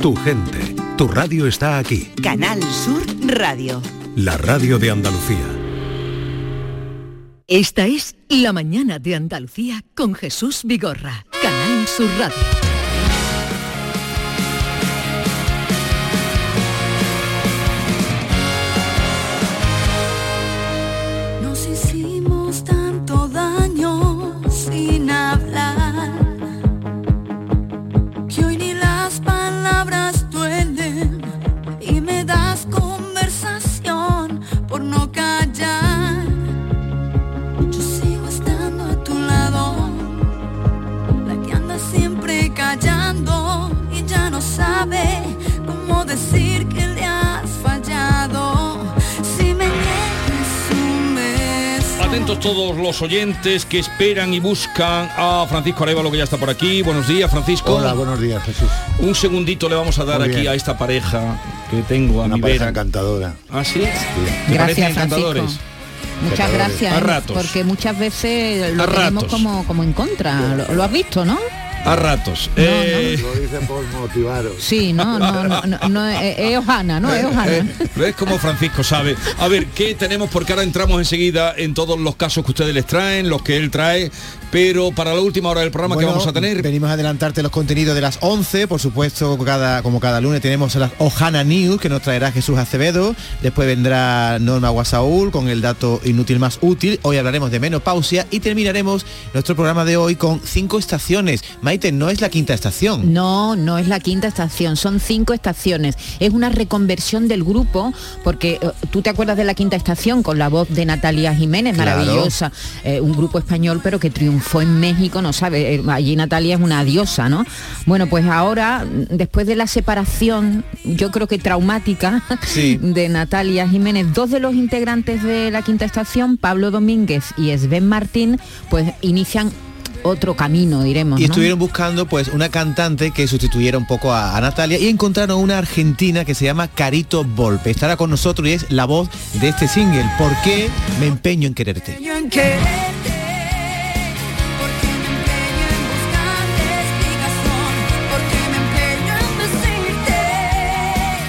Tu gente, tu radio está aquí. Canal Sur Radio. La radio de Andalucía. Esta es La mañana de Andalucía con Jesús Vigorra. Canal Sur Radio. Los oyentes que esperan y buscan a Francisco Arevalo que ya está por aquí. Buenos días, Francisco. Hola, buenos días, Jesús. Un segundito le vamos a dar aquí a esta pareja que tengo a Una mi pareja vera. encantadora. ¿Ah, Gracias, encantadores? Muchas gracias, A ¿eh? ratos. porque muchas veces lo A tenemos ratos. como, como en contra. Lo, lo has visto, ¿no? A ratos. Eh, Lo dice por motivaros. Sí, no, no, no, no, no, es, es Ojana, ¿no? Es Ojana. eh, ¿Ves cómo Francisco sabe? A ver, ¿qué tenemos? Porque ahora entramos enseguida en todos los casos que ustedes les traen, los que él trae, pero para la última hora del programa Bueno, que vamos a tener... Venimos a adelantarte los contenidos de las 11, por supuesto, cada, como cada lunes tenemos las Ojana News que nos traerá Jesús Acevedo, después vendrá Norma Guasaúl con el dato inútil más útil, hoy hablaremos de menopausia y terminaremos nuestro programa de hoy con cinco estaciones. Maite, no es la quinta estación. No, no es la quinta estación, son cinco estaciones. Es una reconversión del grupo, porque eh, tú te acuerdas de la quinta estación con la voz de Natalia Jiménez, Claro. maravillosa, eh, un grupo español, pero que triunfó en México, no sabe, eh, allí Natalia es una diosa, ¿no? Bueno, pues ahora, después de la separación, yo creo que traumática, Sí. de Natalia Jiménez, dos de los integrantes de la quinta estación, Pablo Domínguez y Sven Martín, pues inician otro camino, diremos. Y ¿no? estuvieron buscando pues una cantante que sustituyera un poco a, a Natalia y encontraron una argentina que se llama Carito Volpe. Estará con nosotros y es la voz de este single. ¿Por qué me empeño en quererte?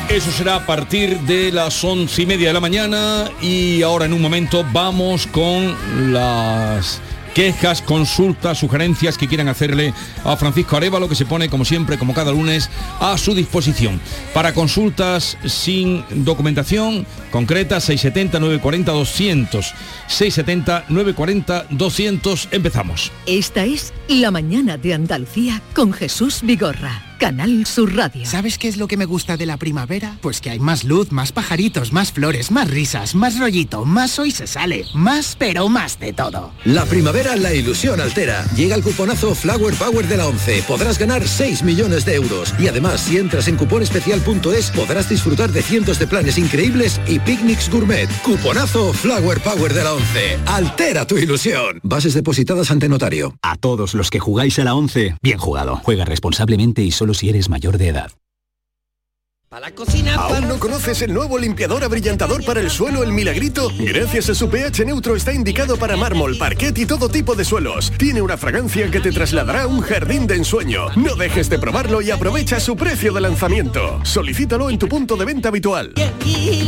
Eso será a partir de las once y media de la mañana y ahora en un momento vamos con las quejas, consultas, sugerencias que quieran hacerle a Francisco Arevalo, que se pone, como siempre, como cada lunes, a su disposición. Para consultas sin documentación concreta, 670-940-200. 670-940-200. Empezamos. Esta es La mañana de Andalucía con Jesús Vigorra. Canal Sur Radio. ¿Sabes qué es lo que me gusta de la primavera? Pues que hay más luz, más pajaritos, más flores, más risas, más rollito, más hoy se sale, más pero más de todo. La primavera la ilusión altera. Llega el cuponazo Flower Power de la 11. Podrás ganar 6 millones de euros. Y además, si entras en cuponespecial.es, podrás disfrutar de cientos de planes increíbles y picnics gourmet. Cuponazo Flower Power de la 11. Altera tu ilusión. Bases depositadas ante notario. A todos los que jugáis a la 11, bien jugado. Juega responsablemente y solo si eres mayor de edad. ¿Aún no conoces el nuevo limpiador abrillantador para el suelo El Milagrito? Gracias a su pH neutro está indicado para mármol, parquet y todo tipo de suelos. Tiene una fragancia que te trasladará a un jardín de ensueño. No dejes de probarlo y aprovecha su precio de lanzamiento. Solicítalo en tu punto de venta habitual. y.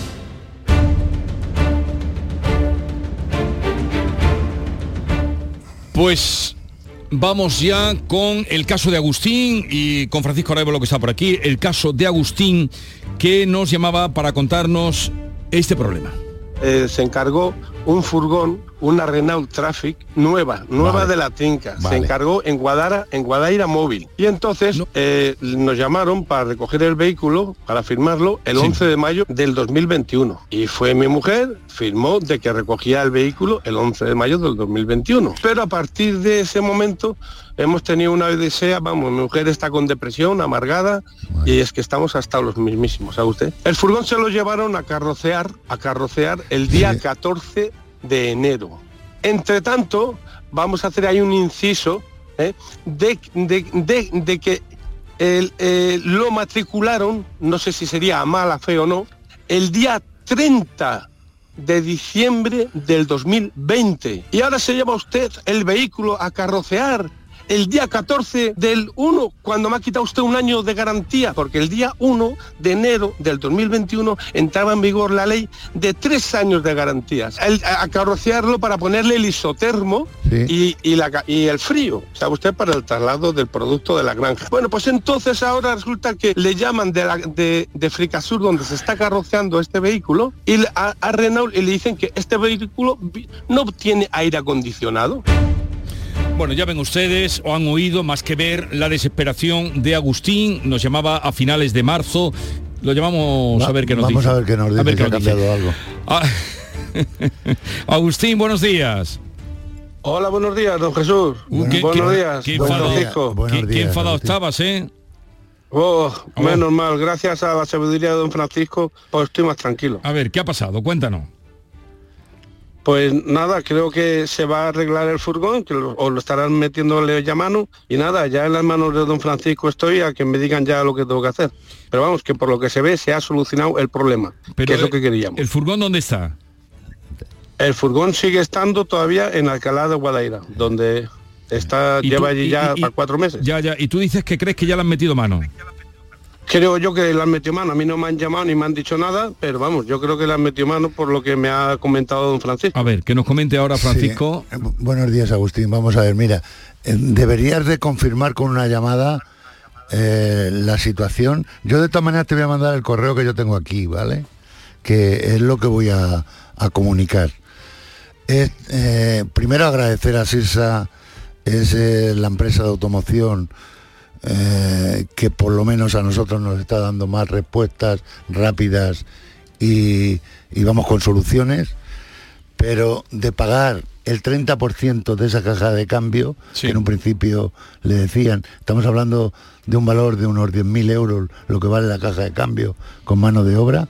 Pues vamos ya con el caso de Agustín y con Francisco Arevalo que está por aquí, el caso de Agustín que nos llamaba para contarnos este problema. Eh, se encargó un furgón, una Renault Traffic nueva, nueva Vale. de la Tinca. Vale. Se encargó en Guadara, en Guadaira Móvil. Y entonces eh, nos llamaron para recoger el vehículo, para firmarlo, el Sí. 11 de mayo del 2021. Y fue mi mujer, firmó de que recogía el vehículo el 11 de mayo del 2021. Pero a partir de ese momento hemos tenido una odisea, vamos, mi mujer está con depresión, amargada, y es que estamos hasta los mismísimos, ¿sabe usted? El furgón se lo llevaron a carrocear, a carrocear el día 14 de enero. Entre tanto, vamos a hacer ahí un inciso ¿eh? de, de- de- de que el, eh, lo matricularon, no sé si sería a mala fe o no, el día 30 de diciembre del 2020. Y ahora se lleva usted el vehículo a carrocear el día 14 del 1, cuando me ha quitado usted un año de garantía, porque el día 1 de enero del 2021 entraba en vigor la ley de tres años de garantías. El- a para ponerle el isotermo y, y la ca- y el frío, sabe usted, para el traslado del producto de la granja. Bueno, pues entonces ahora resulta que le llaman de, la, de, de Fricasur, donde se está carroceando este vehículo, y a, a Renault y le dicen que este vehículo no tiene aire acondicionado. Bueno, ya ven ustedes o han oído más que ver la desesperación de Agustín. Nos llamaba a finales de marzo. Lo llamamos Va- a ver qué nos vamos dice. a ver qué nos dice, ver si ha dice. cambiado algo. Ah, Agustín, buenos días. Hola, buenos días, don Jesús. qué- buenos qué- días, qué don enfadado- Francisco. qué- qué enfadado estabas, ¿eh? Oh, menos mal, gracias a la sabiduría de don Francisco, pues estoy más tranquilo. A ver, ¿qué ha pasado? Cuéntanos. Pues nada, creo que se va a arreglar el furgón, que lo, o lo estarán metiéndole ya mano, y nada, ya en las manos de don Francisco estoy a que me digan ya lo que tengo que hacer. Pero vamos, que por lo que se ve se ha solucionado el problema, que es lo que queríamos. ¿El furgón dónde está? El furgón sigue estando todavía en Alcalá de Guadaira, donde está, lleva tú- allí ya y- y- para cuatro meses. Ya, ya. Y tú dices que crees que ya le han metido mano. Creo yo que le han metido mano. A mí no me han llamado ni me han dicho nada, pero vamos, yo creo que le han metido mano por lo que me ha comentado don Francisco. A ver, que nos comente ahora Francisco. Sí. Eh, bu- Buenos días, Agustín. Vamos a ver, mira, eh, deberías de confirmar con una llamada eh, la situación. Yo de todas maneras te voy a mandar el correo que yo tengo aquí, ¿vale? Que es lo que voy a, a comunicar. Es, eh, primero agradecer a Sirsa, es eh, la empresa de automoción eh, que por lo menos a nosotros nos está dando más respuestas rápidas y, y vamos con soluciones pero de pagar el 30% de esa caja de cambio, que en un principio le decían, estamos hablando de un valor de unos 10.000 euros, lo que vale la caja de cambio con mano de obra,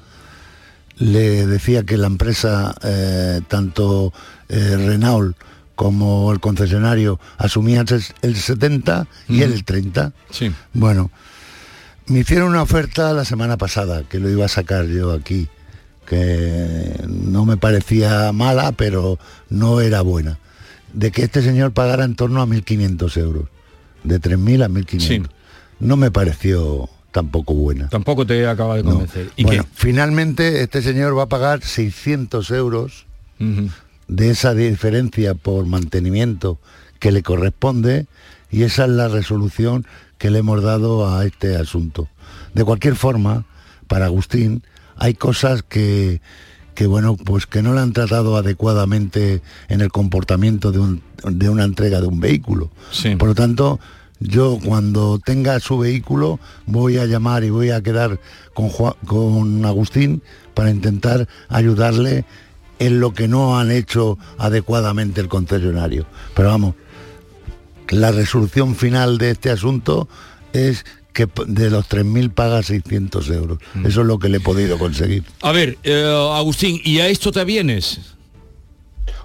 le decía que la empresa, eh, tanto eh, Renault como el concesionario, asumían ses- el 70 y él el 30. Sí. Bueno, me hicieron una oferta la semana pasada, que lo iba a sacar yo aquí, que no me parecía mala, pero no era buena, de que este señor pagara en torno a 1.500 euros, de 3.000 a 1.500. No me pareció tampoco buena. Tampoco te acaba de convencer. ¿Y bueno, finalmente este señor va a pagar 600 euros qué? De esa diferencia por mantenimiento que le corresponde y esa es la resolución que le hemos dado a este asunto. De cualquier forma, para Agustín hay cosas que, que bueno, pues que no le han tratado adecuadamente en el comportamiento de, un- de una entrega de un vehículo. Por lo tanto, yo cuando tenga su vehículo voy a llamar y voy a quedar con, Juan- con Agustín para intentar ayudarle en lo que no han hecho adecuadamente el concesionario. Pero vamos, la resolución final de este asunto es que de los 3.000 paga 600 euros. Mm. Eso es lo que le he podido conseguir. A ver, eh, Agustín, ¿y a esto te vienes?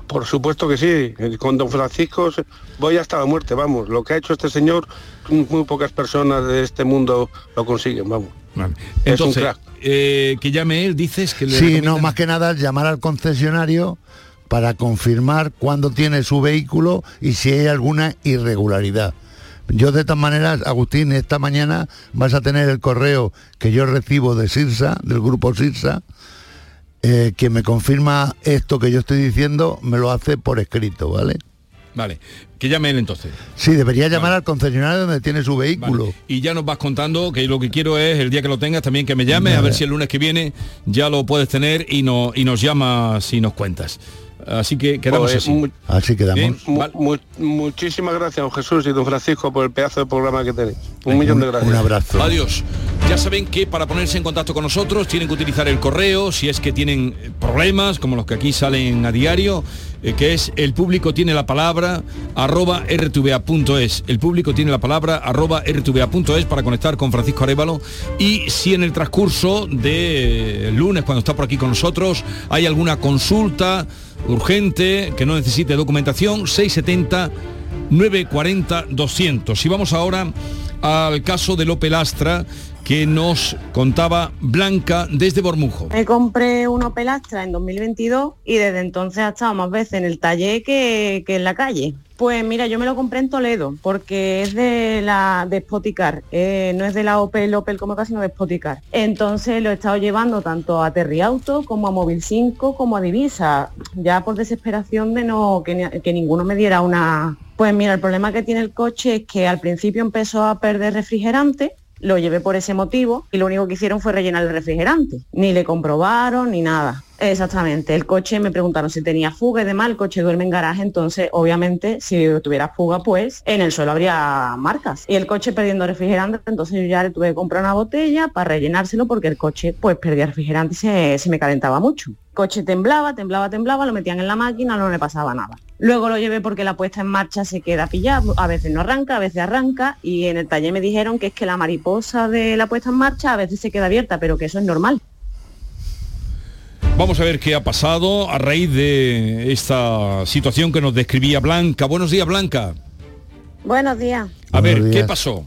Por supuesto que sí. Con don Francisco voy hasta la muerte, vamos. Lo que ha hecho este señor, muy pocas personas de este mundo lo consiguen, vamos. Es Entonces, un crack. Eh, que llame él, dices que le Sí, no, más que nada llamar al concesionario para confirmar cuándo tiene su vehículo y si hay alguna irregularidad. Yo de todas maneras, Agustín, esta mañana vas a tener el correo que yo recibo de Sirsa, del grupo Sirsa, eh, que me confirma esto que yo estoy diciendo, me lo hace por escrito, ¿vale? Vale, que llame él entonces. Sí, debería llamar al concesionario donde tiene su vehículo. Y ya nos vas contando que lo que quiero es el día que lo tengas también que me llames, a ver si el lunes que viene ya lo puedes tener y, no, y nos llamas y nos cuentas. Así que quedamos Pues, así. mu- Así quedamos. Mu- mu- muchísimas gracias, don Jesús y don Francisco, por el pedazo de programa que tenéis. Un millón de gracias. abrazo. Adiós. Ya saben que para ponerse en contacto con nosotros tienen que utilizar el correo, si es que tienen problemas, como los que aquí salen a diario, eh, que es el público tiene la palabra arroba rtva.es. El público tiene la palabra arroba rtva.es para conectar con Francisco Arevalo. Y si en el transcurso de eh, lunes, cuando está por aquí con nosotros, hay alguna consulta urgente que no necesite documentación, 670 940 200. Y vamos ahora al caso del Opel Astra que nos contaba Blanca desde Bormujo. Me compré un Opel Astra en 2022 y desde entonces ha estado más veces en el taller que en la calle. Pues mira, yo me lo compré en Toledo porque es de la de Spoticar, eh, no es de la Opel Opel como casi, sino de Spoticar. Entonces lo he estado llevando tanto a Terriauto como a Móvil 5 como a Divisa, ya por desesperación de no que, que ninguno me diera una. Pues mira, el problema que tiene el coche es que al principio empezó a perder refrigerante lo llevé por ese motivo y lo único que hicieron fue rellenar el refrigerante. Ni le comprobaron ni nada. Exactamente. El coche me preguntaron si tenía fuga y demás. El coche duerme en garaje, entonces obviamente si tuviera fuga, pues en el suelo habría marcas. Y el coche perdiendo refrigerante, entonces yo ya le tuve que comprar una botella para rellenárselo porque el coche pues perdía refrigerante y se, se me calentaba mucho. El coche temblaba, temblaba, temblaba, lo metían en la máquina, no le pasaba nada. Luego lo llevé porque la puesta en marcha se queda pillada, a veces no arranca, a veces arranca y en el taller me dijeron que es que la mariposa de la puesta en marcha a veces se queda abierta, pero que eso es normal. Vamos a ver qué ha pasado a raíz de esta situación que nos describía Blanca. Buenos días, Blanca. Buenos días. A ver, ¿qué pasó?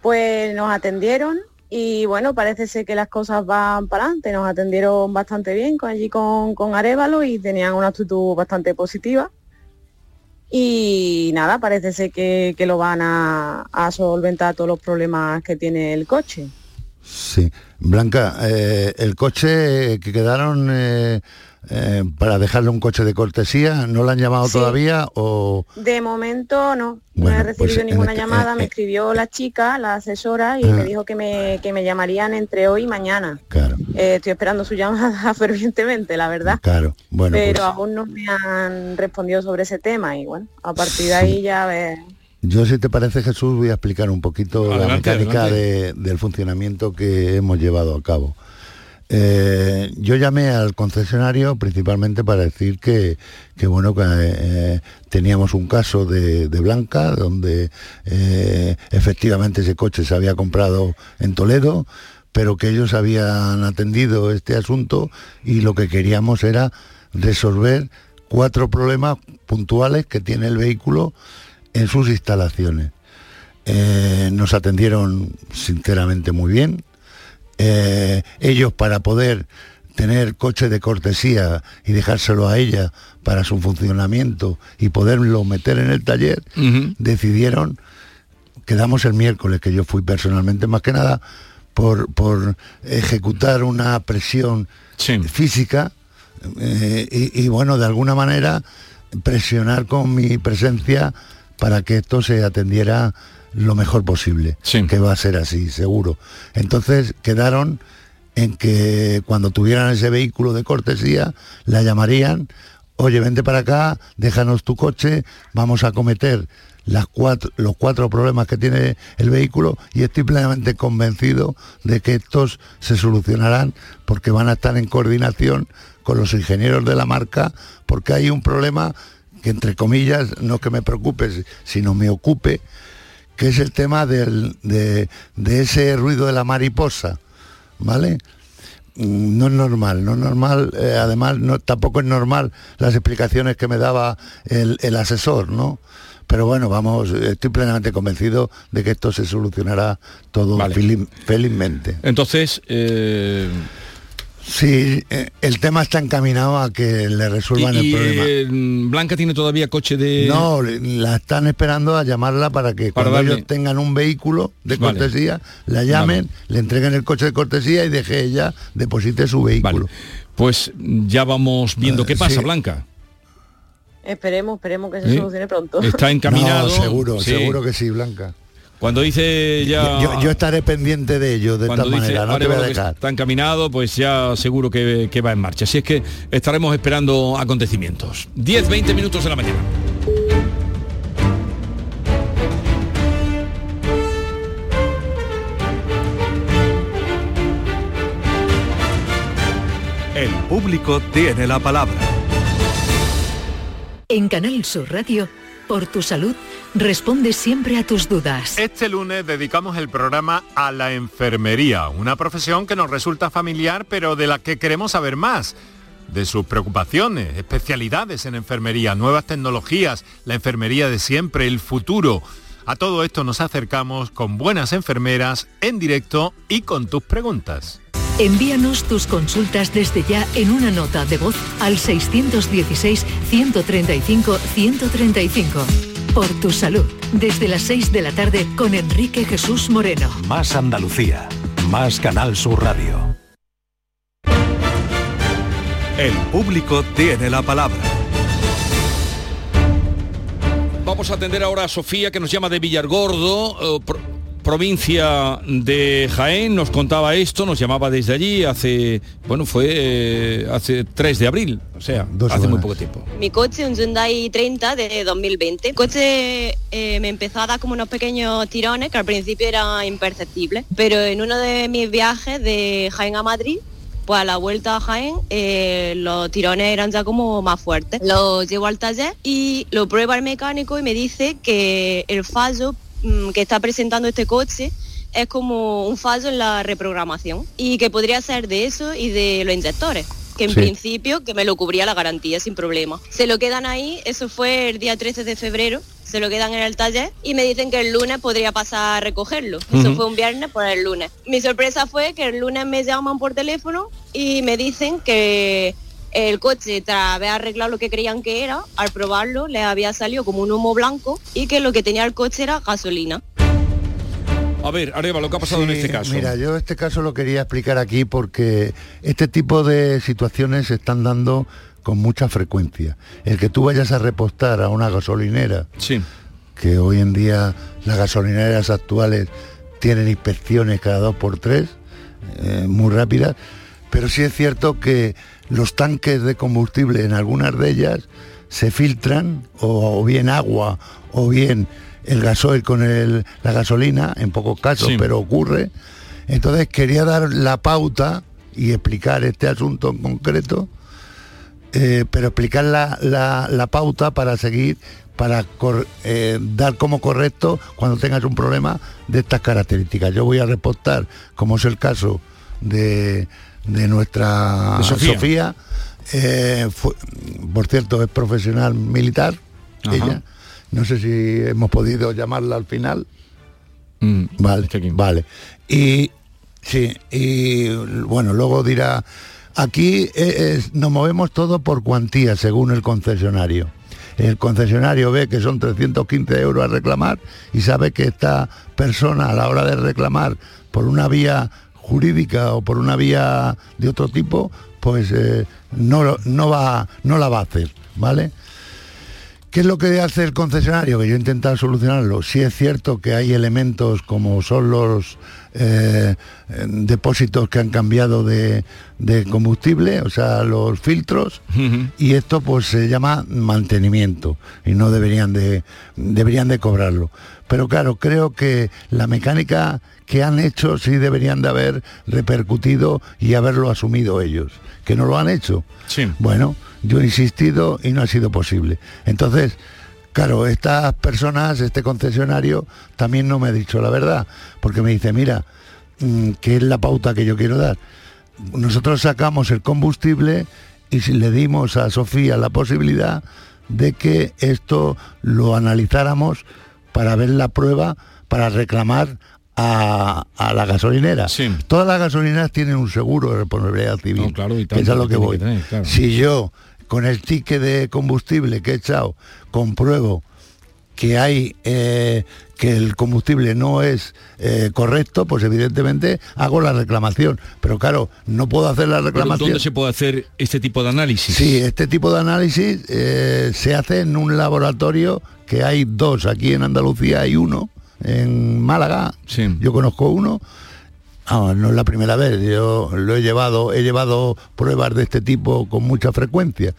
Pues nos atendieron y bueno, parece ser que las cosas van para adelante. Nos atendieron bastante bien con, allí con, con Arevalo y tenían una actitud bastante positiva. Y nada, parece ser que, que lo van a, a solventar todos los problemas que tiene el coche. Sí. Blanca, eh, el coche que quedaron eh, eh, para dejarle un coche de cortesía, ¿no lo han llamado Sí. todavía o...? De momento no, no he recibido pues ninguna este- llamada, me escribió la chica, la asesora, y Ah. me dijo que me, que me llamarían entre hoy y mañana. Eh, estoy esperando su llamada fervientemente, la verdad. Claro, bueno, pero pues aún no me han respondido sobre ese tema y bueno, a partir de ahí ya ver. Yo si te parece Jesús voy a explicar un poquito la mecánica de- del funcionamiento que hemos llevado a cabo. Eh, yo llamé al concesionario principalmente para decir que, que, bueno que eh, teníamos un caso de, de Blanca donde eh, efectivamente ese coche se había comprado en Toledo pero que ellos habían atendido este asunto y lo que queríamos era resolver cuatro problemas puntuales que tiene el vehículo en sus instalaciones. Eh, nos atendieron sinceramente muy bien. Eh, ellos para poder tener coche de cortesía y dejárselo a ella para su funcionamiento y poderlo meter en el taller, decidieron, quedamos el miércoles, que yo fui personalmente más que nada, por, por ejecutar una presión física eh, y, y, bueno, de alguna manera presionar con mi presencia para que esto se atendiera lo mejor posible, que va a ser así, seguro. Entonces quedaron en que cuando tuvieran ese vehículo de cortesía, la llamarían, oye, vente para acá, déjanos tu coche, vamos a cometer las cuatro, los cuatro problemas que tiene el vehículo y estoy plenamente convencido de que estos se solucionarán porque van a estar en coordinación con los ingenieros de la marca, porque hay un problema que entre comillas no es que me preocupe, sino me ocupe, que es el tema del- de, de ese ruido de la mariposa, ¿vale? Mm, No es normal, no es normal, eh, además no, tampoco es normal las explicaciones que me daba el, el asesor, ¿no? Pero bueno, vamos, estoy plenamente convencido de que esto se solucionará todo feliz- felizmente. Entonces, eh, Sí, eh, el tema está encaminado a que le resuelvan y, el problema. eh, Blanca tiene todavía coche de... No, la están esperando a llamarla para que Para cuando darle- ellos tengan un vehículo de Vale. cortesía, la llamen, le entreguen el coche de cortesía y deje ella, deposite su vehículo. Pues ya vamos viendo qué pasa, sí. Blanca. Esperemos, esperemos que se solucione pronto. Está encaminado. No, seguro, Sí. seguro que sí, Blanca. Cuando dice ya... Yo, yo estaré pendiente de ello, de esta dice manera, no te voy a dejar. está encaminado, pues ya seguro que, que va en marcha. Así es que estaremos esperando acontecimientos. 10, 20 minutos de la mañana. El público tiene la palabra. En Canal Sur Radio, por tu salud, responde siempre a tus dudas. Este lunes dedicamos el programa a la enfermería, una profesión que nos resulta familiar pero de la que queremos saber más. De sus preocupaciones, especialidades en enfermería, nuevas tecnologías, la enfermería de siempre, el futuro. A todo esto nos acercamos con buenas enfermeras en directo y con tus preguntas. Envíanos tus consultas desde ya en una nota de voz al 616-135-135. Por tu salud, desde las 6 de la tarde con Enrique Jesús Moreno. Más Andalucía, más Canal Sur Radio. El público tiene la palabra. Vamos a atender ahora a Sofía, que nos llama de Villargordo, eh, provincia de Jaén. Nos contaba esto, nos llamaba desde allí hace, bueno, fue eh, hace 3 de abril, o sea, hace muy poco tiempo. Mi coche, un Hyundai 30 de 2020. El coche eh, me empezó a dar como unos pequeños tirones que al principio eran imperceptibles, pero en uno de mis viajes de Jaén a Madrid, pues a la vuelta a Jaén eh, los tirones eran ya como más fuertes. Los llevo al taller y lo prueba el mecánico y me dice que el fallo que está presentando este coche es como un fallo en la reprogramación y que podría ser de eso y de los inyectores que en Sí. principio que me lo cubría la garantía sin problema. Se lo quedan ahí, eso fue el día 13 de febrero, se lo quedan en el taller y me dicen que el lunes podría pasar a recogerlo. Eso fue un viernes por el lunes. Mi sorpresa fue que el lunes me llaman por teléfono y me dicen que el coche, tras haber arreglado lo que creían que era, al probarlo le había salido como un humo blanco y que lo que tenía el coche era gasolina. A ver, Areva, lo que ha pasado en Sí, este caso. Mira, yo este caso lo quería explicar aquí porque este tipo de situaciones se están dando con mucha frecuencia. El que tú vayas a repostar a una gasolinera, que hoy en día las gasolineras actuales tienen inspecciones cada dos por tres, eh, muy rápidas, pero sí es cierto que los tanques de combustible en algunas de ellas se filtran, o, o bien agua, o bien el gasoil con el- la gasolina, en pocos casos, Sí. pero ocurre. Entonces quería dar la pauta y explicar este asunto en concreto, eh, pero explicar la, la- la pauta para seguir, para cor- eh, dar como correcto cuando tengas un problema de estas características. Yo voy a reportar, como es el caso de, de nuestra De Sofía. Sofía, eh, fue- por cierto, es profesional militar, Ajá. ella. No sé si hemos podido llamarla al final. Mm, Vale, vale. Y sí, y bueno, luego dirá, aquí eh, es- nos movemos todo por cuantía según el concesionario. El concesionario ve que son 315 euros a reclamar y sabe que esta persona a la hora de reclamar por una vía jurídica o por una vía de otro tipo, pues eh, no, no, va, no la va a hacer, ¿vale? ¿Qué es lo que hace el concesionario? Que yo he intentado solucionarlo. Sí es cierto que hay elementos como son los eh, depósitos que han cambiado de, de combustible, o sea, los filtros, y esto pues se llama mantenimiento y no deberían de, deberían de cobrarlo. Pero claro, creo que la mecánica que han hecho sí deberían de haber repercutido y haberlo asumido ellos, que no lo han hecho. Bueno, yo he insistido y no ha sido posible. Entonces, Claro, estas personas, este concesionario, también no me ha dicho la verdad, porque me dice, mira, mm, ¿qué es la pauta que yo quiero dar? Nosotros sacamos el combustible y le dimos a Sofía la posibilidad de que esto lo analizáramos para ver la prueba, para reclamar a, a la gasolinera. Todas las gasolineras tienen un seguro de responsabilidad civil. claro, y que es a lo que voy. que tener, claro. Si yo con el ticket de combustible que he echado compruebo que hay eh, que el combustible no es eh, correcto, pues evidentemente hago la reclamación. Pero claro, no puedo hacer la Pero reclamación. ¿Dónde se puede hacer este tipo de análisis? Sí, este tipo de análisis eh, se hace en un laboratorio que hay dos, aquí en Andalucía hay uno, en Málaga, yo conozco uno. Ah, no es la primera vez, yo lo he llevado, he llevado pruebas de este tipo con mucha frecuencia.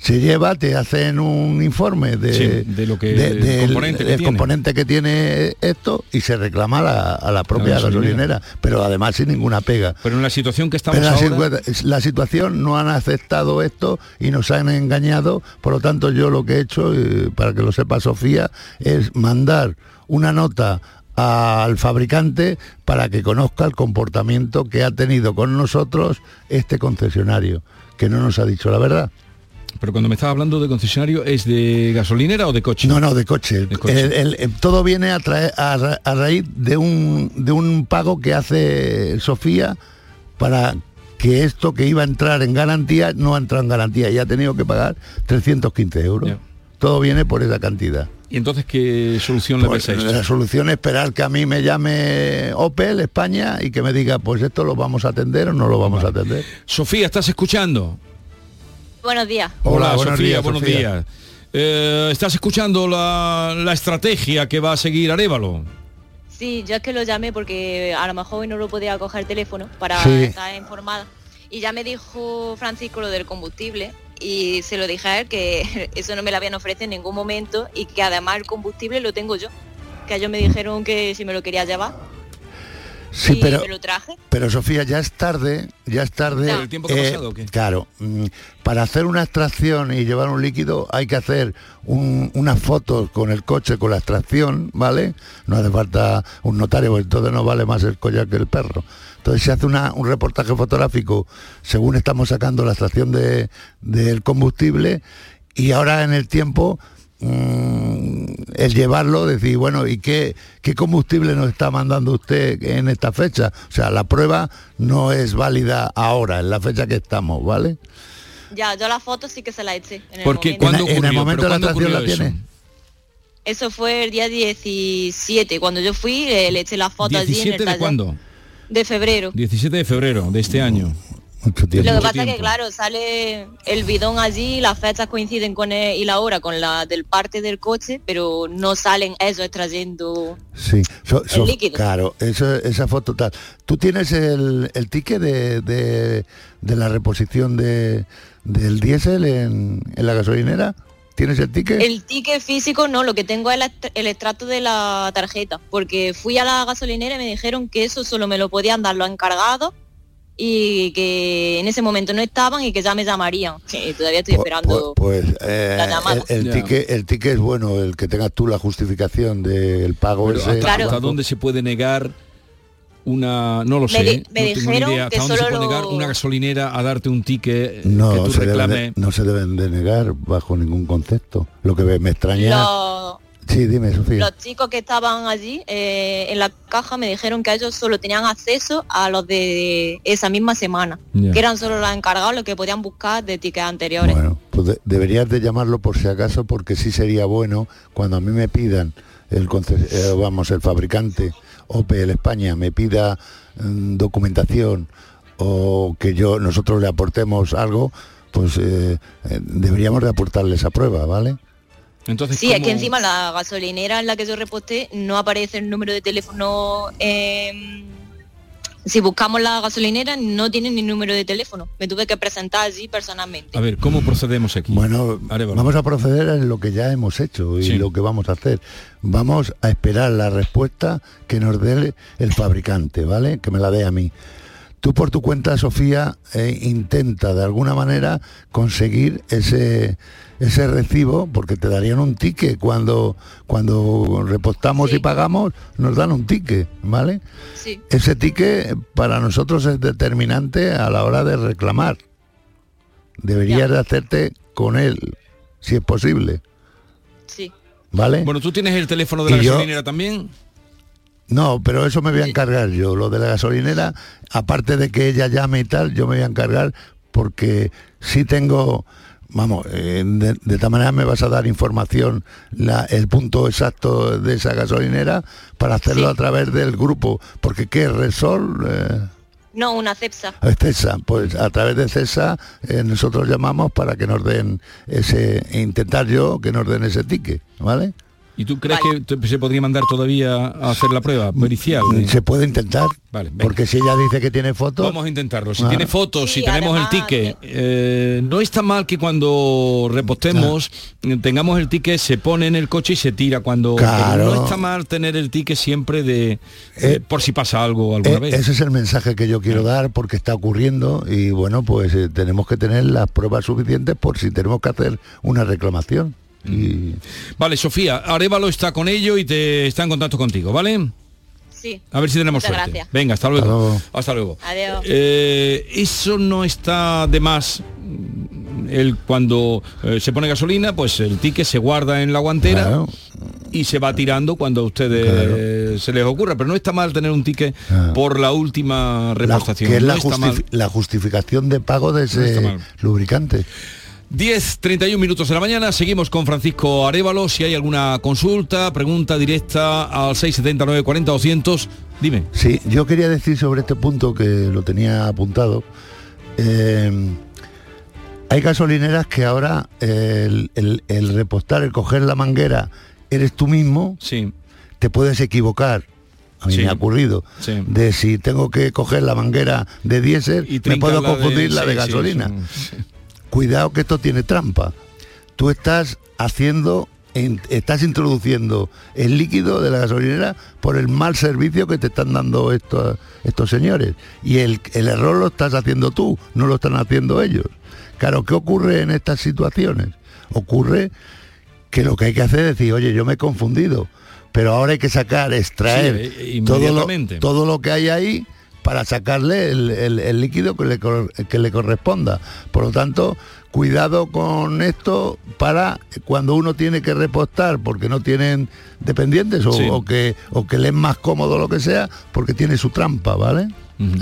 Se lleva, te hacen un informe de, Sí, de lo que- de- del del- componente que tiene. componente que tiene esto y se reclama a la, a la propia La gasolinera. gasolinera, pero además sin ninguna pega. Pero en la situación que estamos la, ahora... la situación no han aceptado esto y nos han engañado, por lo tanto yo lo que he hecho, eh, para que lo sepa Sofía, es mandar una nota al fabricante para que conozca el comportamiento que ha tenido con nosotros este concesionario, que no nos ha dicho la verdad. Pero cuando me estás hablando de concesionario, ¿es de gasolinera o de coche? No, no, de coche. De coche. El- el- el- todo viene a, traer- a ra- a raíz de un, de un pago que hace Sofía para que esto que iba a entrar en garantía no ha entrado en garantía y ha tenido que pagar 315 euros. Todo viene por esa cantidad. ¿Y entonces qué solución le Pues, esto? la solución es esperar que a mí me llame Opel España y que me diga, pues esto lo vamos a atender o no lo vamos a atender. Sofía, ¿estás escuchando? Buenos días. Hola, buenos Sofía, días, buenos Sofía. días. Eh, ¿Estás escuchando la, la estrategia que va a seguir Arevalo? Sí, yo es que lo llamé porque a lo mejor hoy no lo podía coger el teléfono para Sí. estar informada. Y ya me dijo Francisco lo del combustible y se lo dije a él que eso no me lo habían ofrecido en ningún momento y que además el combustible lo tengo yo. Que ellos me dijeron que si me lo quería llevar Sí, y pero, me lo traje. pero Sofía, ya es tarde, ya es tarde. ¿Por el tiempo que ha eh, pasado o qué? Claro, mm, para hacer una extracción y llevar un líquido hay que hacer un- unas fotos con el coche, con la extracción, ¿vale? No hace falta un notario, porque entonces no vale más el collar que el perro. Entonces se hace una- un reportaje fotográfico según estamos sacando la extracción de- del combustible y ahora en el tiempo mm, el llevarlo, decir, bueno, ¿y qué, qué combustible nos está mandando usted en esta fecha? O sea, la prueba no es válida ahora, en la fecha que estamos, ¿vale? Ya, yo la foto sí que se la eché. En el Porque momento. ¿cuándo En- en el momento ¿Pero de la cuándo extracción la tiene. Eso fue el día 17. Cuando yo fui, eh, le eché la foto allí en el ¿17 de taller. cuándo? De febrero. 17 de febrero de este año. Lo que pasa es que, claro, sale el bidón allí, las fechas coinciden con el- y la hora con la del parte del coche, pero no salen eso extrayendo. Sí, so- so- líquido. claro, eso, esa foto tal. ¿Tú tienes el, el ticket de, de- de la reposición de, del diésel en, en la gasolinera? ¿Tienes el ticket? El ticket físico no, lo que tengo es el extracto de la tarjeta, porque fui a la gasolinera y me dijeron que eso solo me lo podían dar los encargados y que en ese momento no estaban y que ya me llamarían. Que todavía estoy esperando. Pues eh, la llamada. el, el ticket, el ticket es bueno, el que tengas tú la justificación del pago Pero ese. ¿hasta, Claro. hasta dónde se puede negar una no lo Me sé ¿eh? me no tengo ni dijeron idea hasta que dónde se solo puede negar una gasolinera a darte un ticket No, que tú se deben de- reclames no se deben de negar bajo ningún concepto. Lo que me, extraña... Sí, dime, Sofía. los chicos que estaban allí eh, en la caja me dijeron que ellos solo tenían acceso a los de esa misma semana, que eran solo los encargados los que podían buscar de tickets anteriores. Bueno, pues de- deberías de llamarlo por si acaso, porque sí sería bueno cuando a mí me pidan el eh, vamos el fabricante Opel España me pida mm, documentación o que yo nosotros le aportemos algo, pues eh, deberíamos de aportarle esa prueba, ¿vale? Entonces Sí, es que ¿cómo- encima la gasolinera en la que yo reposté no aparece el número de teléfono. eh, si buscamos la gasolinera no tiene ni número de teléfono. Me tuve que presentar allí personalmente. a ver cómo procedemos aquí Bueno, Arevalo. vamos a proceder en lo que ya hemos hecho y Sí. lo que vamos a hacer. Vamos a esperar la respuesta que nos dé el fabricante, ¿vale? Que me la dé a mí. Tú por tu cuenta, Sofía, eh, intenta de alguna manera conseguir ese ese recibo porque te darían un ticket. Cuando cuando repostamos y pagamos nos dan un ticket vale Sí. ese ticket para nosotros es determinante a la hora de reclamar. Deberías de hacerte con él si es posible. Sí. vale Bueno, ¿tú tienes el teléfono de la gasolinera también? No, pero eso me voy a encargar yo. Lo de la gasolinera, aparte de que ella llame y tal, yo me voy a encargar porque sí tengo, vamos, eh, de, de tal manera me vas a dar información, la- el punto exacto de esa gasolinera para hacerlo a través del grupo. Porque ¿qué? Resol, eh, No, una cepsa. es CESA. Pues a través de CESA eh, nosotros llamamos para que nos den ese, intentar yo que nos den ese ticket, ¿vale? ¿Y tú crees que se podría mandar todavía a hacer la prueba pericial? Se puede intentar. Vale. Porque si ella dice que tiene fotos. Vamos a intentarlo. Si Ah. tiene fotos, si tenemos además, el ticket, eh, no está mal que cuando repostemos eh, tengamos el ticket, se pone en el coche y se tira cuando. Claro. no está mal tener el ticket siempre de eh, por si pasa algo alguna Eh, vez. Ese es el mensaje que yo quiero dar porque está ocurriendo y bueno, pues eh, tenemos que tener las pruebas suficientes por si tenemos que hacer una reclamación. Y Vale, Sofía, Arevalo está con ello y te está en contacto contigo, ¿vale? Sí. A ver si tenemos Muchas suerte. gracias. Venga, hasta luego. Hasta luego. Adiós. Eh, eso no está de más. El, cuando eh, se pone gasolina, pues el ticket se guarda en la guantera y se va tirando cuando a ustedes eh, se les ocurra. Pero no está mal tener un ticket por la última la, repostación. que es No la, justifi- la justificación de pago de ese lubricante. 10, 31 minutos de la mañana, seguimos con Francisco Arevalo. Si hay alguna consulta, pregunta directa al 679 40 200, dime. Sí, yo quería decir sobre este punto que lo tenía apuntado. eh, hay gasolineras que ahora el, el- el repostar, el coger la manguera, eres tú mismo. Sí. Te puedes equivocar. A mí Sí. me ha ocurrido. Sí. De si tengo que coger la manguera de diésel, me trincar puedo de- confundir la de gasolina. Cuidado que esto tiene trampa. Tú estás haciendo, en- estás introduciendo el líquido de la gasolinera por el mal servicio que te están dando estos, estos señores. Y el, el error lo estás haciendo tú, no lo están haciendo ellos. Claro, ¿qué ocurre en estas situaciones? Ocurre que lo que hay que hacer es decir, oye, yo me he confundido, pero ahora hay que sacar, extraer Sí, eh, todo, lo, inmediatamente. todo lo que hay ahí para sacarle el, el- el líquido que le, que le corresponda. Por lo tanto, cuidado con esto para cuando uno tiene que repostar porque no tienen dependientes o, Sí. o que, o que le es más cómodo lo que sea, porque tiene su trampa, ¿vale?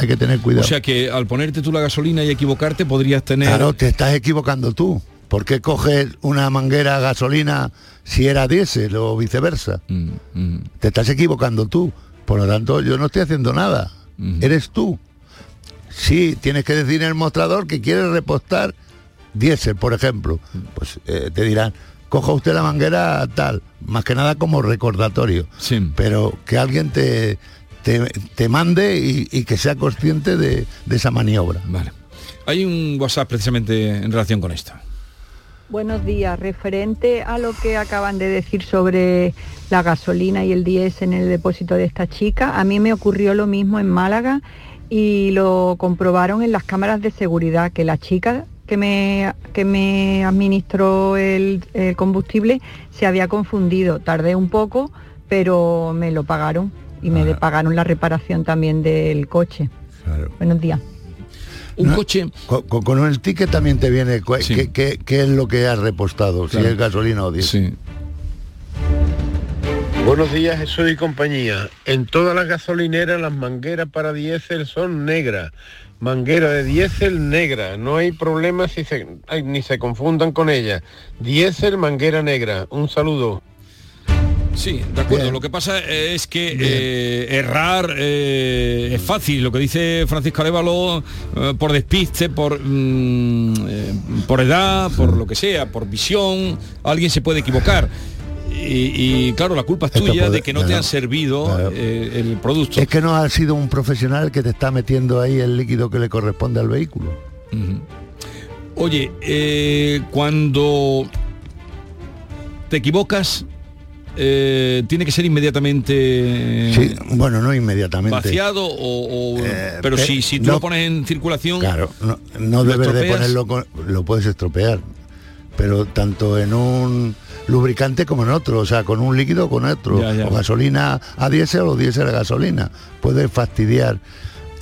Hay que tener cuidado. O sea que al ponerte tú la gasolina y equivocarte podrías tener... Claro, te estás equivocando tú. ¿Por qué coges una manguera a gasolina si era diésel o viceversa? Mm, Te estás equivocando tú. Por lo tanto, yo no estoy haciendo nada. Eres tú. Sí, tienes que decir en el mostrador que quieres repostar diésel, por ejemplo. Pues eh, te dirán, coja usted la manguera tal, más que nada como recordatorio. Pero que alguien te, te, te mande y, y que sea consciente de, de esa maniobra. Vale. Hay un WhatsApp precisamente en relación con esto. Buenos días. Referente a lo que acaban de decir sobre la gasolina y el diésel en el depósito de esta chica, a mí me ocurrió lo mismo en Málaga y lo comprobaron en las cámaras de seguridad, que la chica que me, que me administró el, el combustible se había confundido. Tardé un poco, pero me lo pagaron y me pagaron la reparación también del coche. Buenos días. Un coche... Con, con- el ticket también te viene cu- qué, qué- qué es lo que has repostado, Claro. si es gasolina o diésel. Buenos días, Jesús y compañía. En todas las gasolineras las mangueras para diésel son negras. Manguera de diésel negra. No hay problema si se, ay, ni se confundan con ella. Diésel, manguera negra. Un saludo. Sí, de acuerdo. Lo que pasa es que eh, errar eh, es fácil. Lo que dice Francisco Arevalo, eh, por despiste, por, mm, eh, por edad, por lo que sea, por visión, alguien se puede equivocar. Y, y, claro, la culpa es tuya puede- de que no te han servido eh, el producto. Es que no ha sido un profesional que te está metiendo ahí el líquido que le corresponde al vehículo. Oye, eh, cuando te equivocas, eh, tiene que ser inmediatamente Sí, bueno, no inmediatamente. vaciado o, o- pero pe- si, si tú no- lo pones en circulación Claro, no, no ¿Lo debes de ponerlo, con- lo puedes estropear, pero tanto en un lubricante como en otro, o sea, con un líquido o con otro, Ya, ya. o gasolina a diésel o diésel a gasolina, puede fastidiar.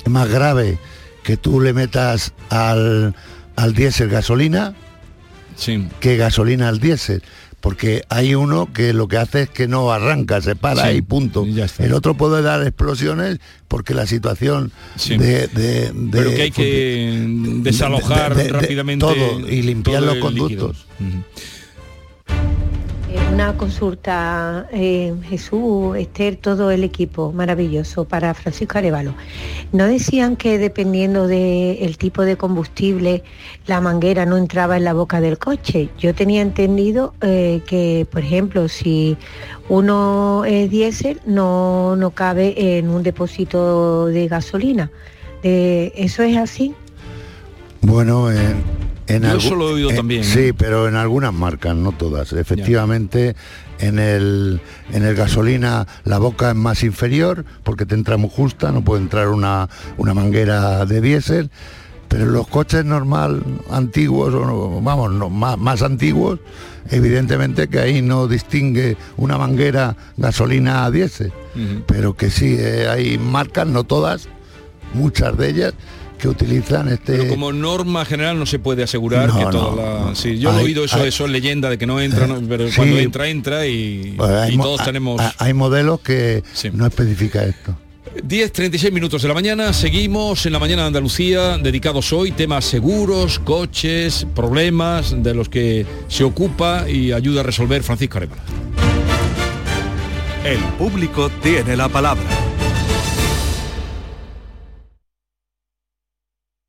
Es más grave que tú le metas al, al diésel gasolina que gasolina al diésel. Porque hay uno que lo que hace es que no arranca, se para Sí, y punto. El otro puede dar explosiones porque la situación Sí. de, de- de- pero que hay que desalojar de- de- de- rápidamente todo y limpiar todo los conductos. Una consulta, eh, Jesús, Esther, todo el equipo maravilloso para Francisco Arevalo. ¿No decían que dependiendo del tipo de combustible la manguera no entraba en la boca del coche? Yo tenía entendido eh, que, por ejemplo, si uno es diésel no, no cabe en un depósito de gasolina. De- ¿Eso es así? Bueno, en, en Yo eso lo he oído eh, también, Sí, ¿eh? pero en algunas marcas, no todas. Efectivamente, en el, en el gasolina la boca es más inferior porque te entra muy justa, no puede entrar una, una manguera de diésel. Pero en los coches normal, antiguos, o vamos, no, más, más antiguos, evidentemente que ahí no distingue una manguera gasolina a diésel. Pero que sí, eh, hay marcas, no todas, muchas de ellas, que utilizan este... Pero como norma general no se puede asegurar No, que toda no, la... no. Sí, yo lo he Hay- oído, eso, hay- eso es leyenda de que no entra, no, pero Sí. cuando entra, entra y, Pues hay y todos tenemos... ha- Hay modelos que no especifica esto. 10, 36 minutos de la mañana, seguimos en la mañana de Andalucía, dedicados hoy temas seguros, coches, problemas de los que se ocupa y ayuda a resolver Francisco Arevalo. El público tiene la palabra.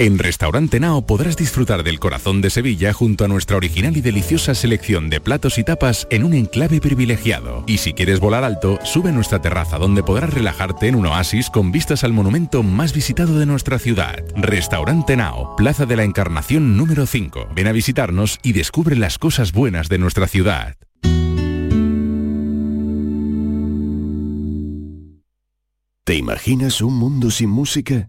En Restaurante Nao podrás disfrutar del corazón de Sevilla junto a nuestra original y deliciosa selección de platos y tapas en un enclave privilegiado. Y si quieres volar alto, sube a nuestra terraza donde podrás relajarte en un oasis con vistas al monumento más visitado de nuestra ciudad. Restaurante Nao, Plaza de la Encarnación número 5. Ven a visitarnos y descubre las cosas buenas de nuestra ciudad. ¿Te imaginas un mundo sin música?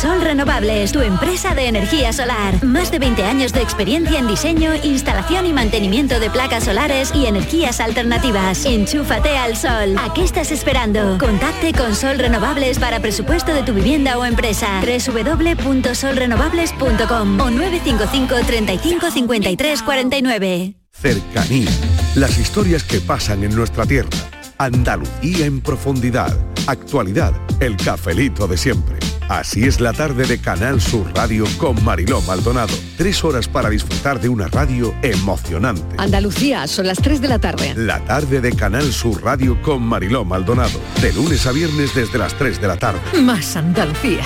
Sol Renovables, tu empresa de energía solar. Más de 20 años de experiencia en diseño, instalación y mantenimiento de placas solares y energías alternativas. Enchúfate al sol. ¿A qué estás esperando? Contacte con Sol Renovables para presupuesto de tu vivienda o empresa. www.solrenovables.com o 955 35 53 49. Cercanía. Las historias que pasan en nuestra tierra. Andalucía en profundidad. Actualidad. El cafelito de siempre. Así es la tarde de Canal Sur Radio con Mariló Maldonado. Tres horas para disfrutar de una radio emocionante. Andalucía, son las 3 de la tarde. La tarde de Canal Sur Radio con Mariló Maldonado. De lunes a viernes desde las 3 de la tarde. Más Andalucía,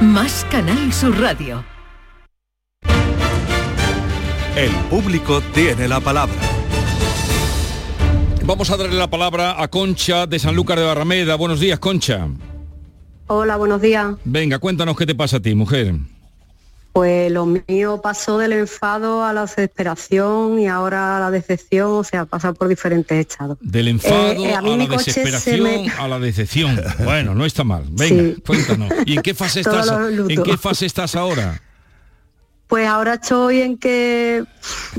más Canal Sur Radio. El público tiene la palabra. Vamos a darle la palabra a Concha de Sanlúcar de Barrameda. Buenos días, Concha. Hola, buenos días. Venga, cuéntanos qué te pasa a ti, mujer. Pues lo mío pasó del enfado a la desesperación y ahora a la decepción, o sea, pasa por diferentes estados. Del enfado Eh, eh, a la desesperación, me- a la decepción. Bueno, no está mal. Venga, Sí. cuéntanos. ¿Y en qué fase estás? ¿En qué fase estás ahora? Pues ahora estoy en que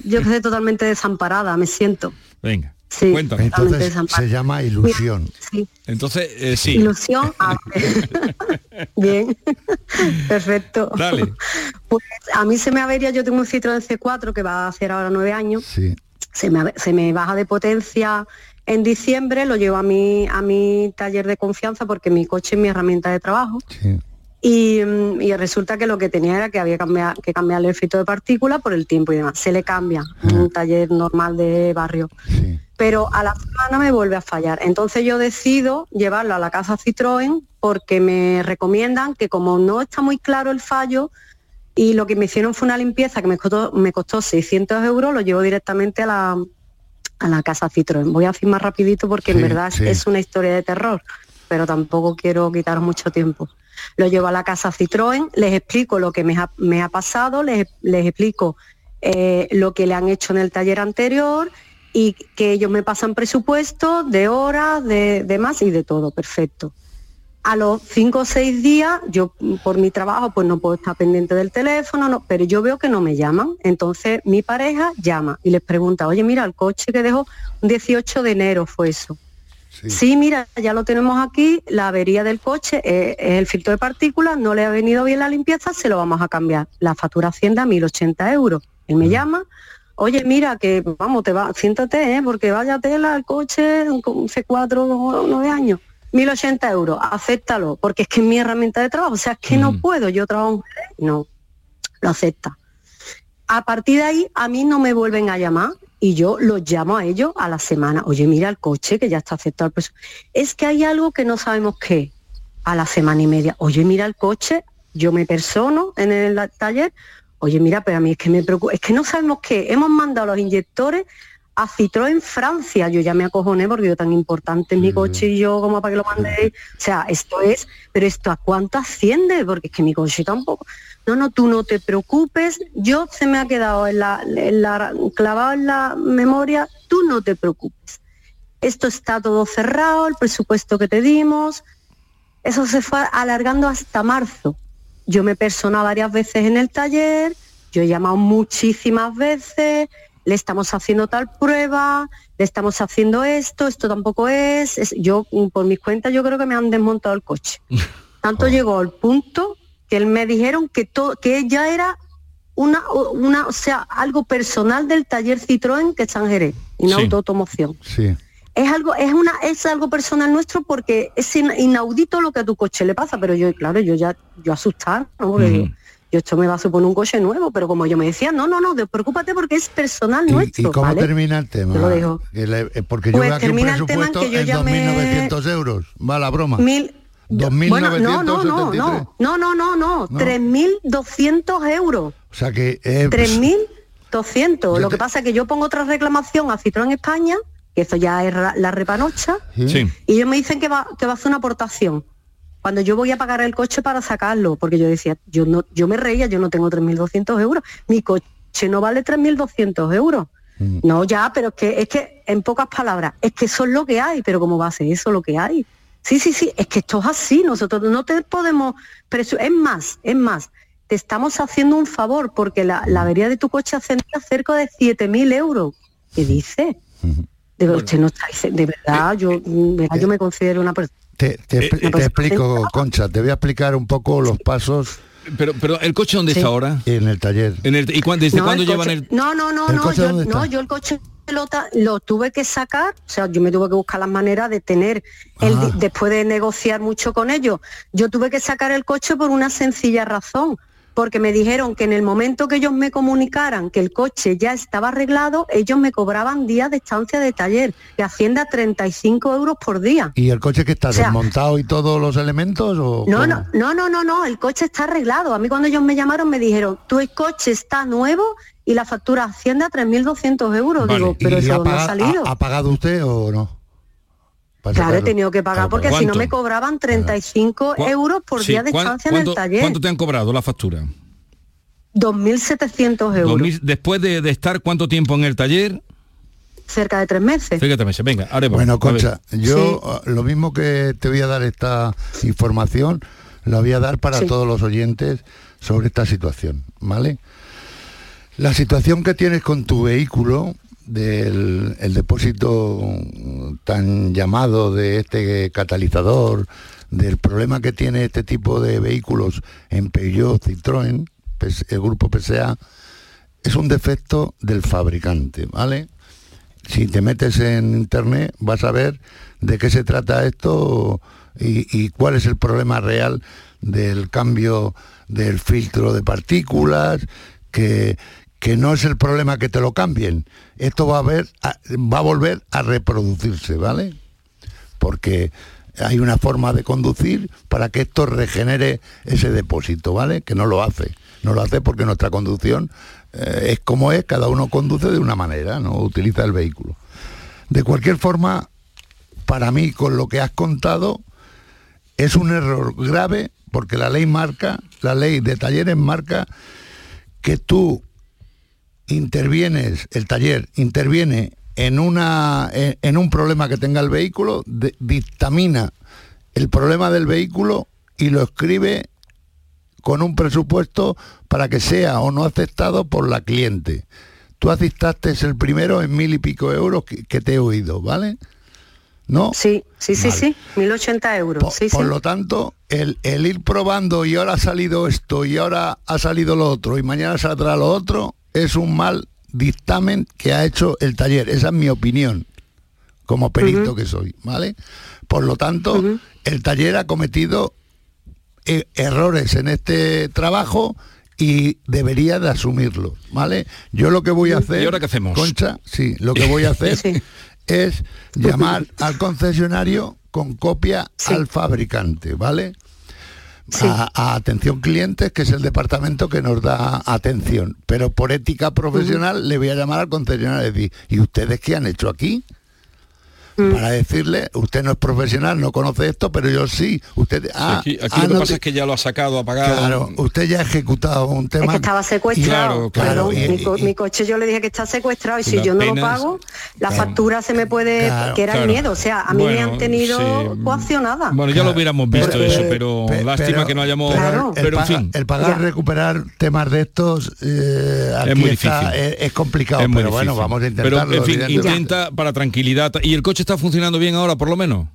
yo quedé totalmente desamparada, me siento. Venga. Sí, Cuéntame. Entonces se llama ilusión. Sí. Entonces, eh, sí. Ilusión. ah, Bien. Perfecto. Dale. Pues a mí se me avería, yo tengo un Citroën C4 que va a hacer ahora nueve años. Sí. Se me, se me baja de potencia en diciembre, lo llevo a mi, a mi taller de confianza porque mi coche es mi herramienta de trabajo. Y, mm, y resulta que lo que tenía era que había cambiar- que cambiarle el filtro de partículas por el tiempo y demás. Se le cambia en un taller normal de barrio. Pero a la semana me vuelve a fallar. Entonces yo decido llevarlo a la casa Citroën porque me recomiendan que como no está muy claro el fallo y lo que me hicieron fue una limpieza que me costó, me costó 600 euros, lo llevo directamente a la, a la casa Citroën. Voy a más rapidito porque en verdad sí. es una historia de terror, pero tampoco quiero quitar mucho tiempo. Lo llevo a la casa Citroën, les explico lo que me ha, me ha pasado, les, les explico eh, lo que le han hecho en el taller anterior y que ellos me pasan presupuesto de horas, de, de más y de todo, perfecto. A los cinco o seis días, yo mm, por mi trabajo pues no puedo estar pendiente del teléfono, no, pero yo veo que no me llaman. Entonces mi pareja llama y les pregunta, oye mira, el coche que dejó un 18 de enero fue eso. Sí. mira, ya lo tenemos aquí, la avería del coche eh, es el filtro de partículas, no le ha venido bien la limpieza, se lo vamos a cambiar. La factura Hacienda 1.080 euros. Él me llama, oye, mira, que vamos, te va, siéntate, ¿eh? porque vaya tela el coche con un C4 nueve años. 1.080 euros, acéptalo, porque es que es mi herramienta de trabajo, o sea, es que no puedo, yo trabajo no, lo acepta. A partir de ahí, a mí no me vuelven a llamar y yo los llamo a ellos a la semana. Oye, mira el coche que ya está aceptado el precio. Es que hay algo que no sabemos qué. A la semana y media. Oye, mira el coche, yo me persono en el taller. Oye, mira, pero a mí es que me preocupa. Es que no sabemos qué. Hemos mandado los inyectores a Citroën Francia. Yo ya me acojoné porque yo tan importante es mi coche y yo como para que lo mandéis. O sea, esto es, pero esto a cuánto asciende, porque es que mi coche tampoco. No, no, tú no te preocupes. Yo se me ha quedado en la, en la- clavado en la memoria. Tú no te preocupes. Esto está todo cerrado, el presupuesto que te dimos. Eso se fue alargando hasta marzo. Yo me persona varias veces en el taller, yo he llamado muchísimas veces, le estamos haciendo tal prueba, le estamos haciendo esto, esto tampoco es. es- yo, mm, por mis cuentas, yo creo que me han desmontado el coche. Tanto llegó al punto que él me dijeron que todo, que ya era una, una, o sea, algo personal del taller Citroën que en Jerez, y no Sí. automoción Sí. Es algo es una es algo personal nuestro porque es in- inaudito lo que a tu coche le pasa pero yo claro yo ya yo asustar ¿no? Porque yo esto me va a suponer un coche nuevo pero como yo me decía no no no preocúpate porque es personal ¿Y, nuestro y cómo ¿vale? termina el tema? Lo eh, porque yo Pues veo aquí un termina el tema en presupuesto que yo en llamé- 2.900 euros. Va la broma. Mil- bueno, no, no, no, 2.973. no, no, no, no, no, 3.200 euros. O sea que... eh, 3.200. Lo que pasa es que yo pongo otra reclamación a Citroën España, que eso ya es la repanocha, Sí. y ellos me dicen que va, que va a hacer una aportación. Cuando yo voy a pagar el coche para sacarlo, porque yo decía, yo no, yo me reía, yo no tengo 3.200 euros, mi coche no vale 3.200 euros. No, ya, pero es que, es que, en pocas palabras, es que eso es lo que hay, pero ¿cómo va a ser eso lo que hay? Sí, sí, sí, es que esto es así, nosotros no te podemos... Es más, es más, te estamos haciendo un favor porque la, la avería de tu coche ascendía cerca de 7.000 euros. ¿Qué dice? De, usted no está de verdad, yo, mm, verá, yo me considero una persona... Te, te expli- te explico, Concha, te voy a explicar un poco los pasos. Pero, pero ¿el coche dónde Sí. está ahora? En el taller. En el, ¿Y cuán- desde No, cuándo el llevan coche- el...? No, no, no, ¿El no, coche yo, dónde no, yo el coche lo, lo tuve que sacar, o sea, yo me tuve que buscar las maneras de tener, el, Ah. después de negociar mucho con ellos, yo tuve que sacar el coche por una sencilla razón, porque me dijeron que en el momento que ellos me comunicaran que el coche ya estaba arreglado, ellos me cobraban días de estancia de taller, que asciende a 35 euros por día. ¿Y el coche que está O sea- desmontado y todos los elementos? O No, no, no, no, no, no, el coche está arreglado. A mí cuando ellos me llamaron me dijeron, tu coche está nuevo y la factura asciende a 3.200 euros. Vale. Digo, pero ¿Y eso ha no ha salido. ha pagado usted o no? Para Claro, he tenido que pagar Claro, porque si no me cobraban 35 ¿Cuá- euros por Sí, día de ¿cuán- estancia en el cuánto- taller. ¿Cuánto te han cobrado la factura? 2.700 euros, 2000 después de, de estar cuánto tiempo en el taller, cerca de tres meses. fíjate, meses. venga, ahora vamos. Bueno, A ver. Concha, yo uh, lo mismo que te voy a dar esta información, la voy a dar para Sí. todos los oyentes sobre esta situación, ¿vale? La situación que tienes con tu vehículo del el depósito tan llamado de este catalizador, del problema que tiene este tipo de vehículos en Peugeot, Citroën, el grupo PSA, es un defecto del fabricante, ¿vale? Si te metes en internet vas a ver de qué se trata esto y, y cuál es el problema real del cambio del filtro de partículas, que, que no es el problema que te lo cambien. Esto va a, ver, va a volver a reproducirse, ¿vale? Porque hay una forma de conducir para que esto regenere ese depósito, ¿vale? Que no lo hace. No lo hace porque nuestra conducción eh, es como es, cada uno conduce de una manera, no utiliza el vehículo. De cualquier forma, para mí, con lo que has contado, es un error grave porque la ley marca, la ley de talleres marca que tú intervienes, el taller interviene en, una, en, en un problema que tenga el vehículo, de- dictamina el problema del vehículo y lo escribe con un presupuesto para que sea o no aceptado por la cliente. Tú aceptaste el primero en mil y pico euros que, que te he oído, ¿vale? ¿No? Sí, sí, sí, Vale. sí, 1080 euros. Por, sí, por sí. lo tanto, el, el ir probando y ahora ha salido esto y ahora ha salido lo otro y mañana saldrá lo otro, es un mal dictamen que ha hecho el taller. Esa es mi opinión, como perito que soy, ¿vale? Por lo tanto, el taller ha cometido eh, errores en este trabajo y debería de asumirlos, ¿vale? Yo lo que voy a hacer... ¿Y ahora qué hacemos? Concha, sí, lo que voy a hacer es llamar al concesionario con copia al fabricante, ¿vale? A, a atención clientes, que es el departamento que nos da atención. Pero por ética profesional le voy a llamar al concesionario y decir, ¿y ustedes qué han hecho aquí? Para decirle, usted no es profesional, no conoce esto, pero yo sí. Usted, ah, aquí aquí ah, lo que no pasa te- es que ya lo ha sacado, ha pagado. Claro, usted ya ha ejecutado un tema. Es que estaba secuestrado. Claro, claro, Perdón, y- mi, co- mi coche yo le dije que está secuestrado y si yo no lo pago, la Claro. factura se me puede, Claro, que era claro. el miedo. O sea, a mí me han tenido sí. coaccionada. Bueno, ya lo hubiéramos visto eso, pero Pe- lástima pero- que no hayamos... pero el, Pero en fin. el pagar recuperar temas de estos eh, aquí muy está- difícil. es, es complicado, Es muy pero bueno, vamos a Pero, intentarlo. en fin, intenta para tranquilidad. ¿Y el coche está funcionando bien ahora, por lo menos?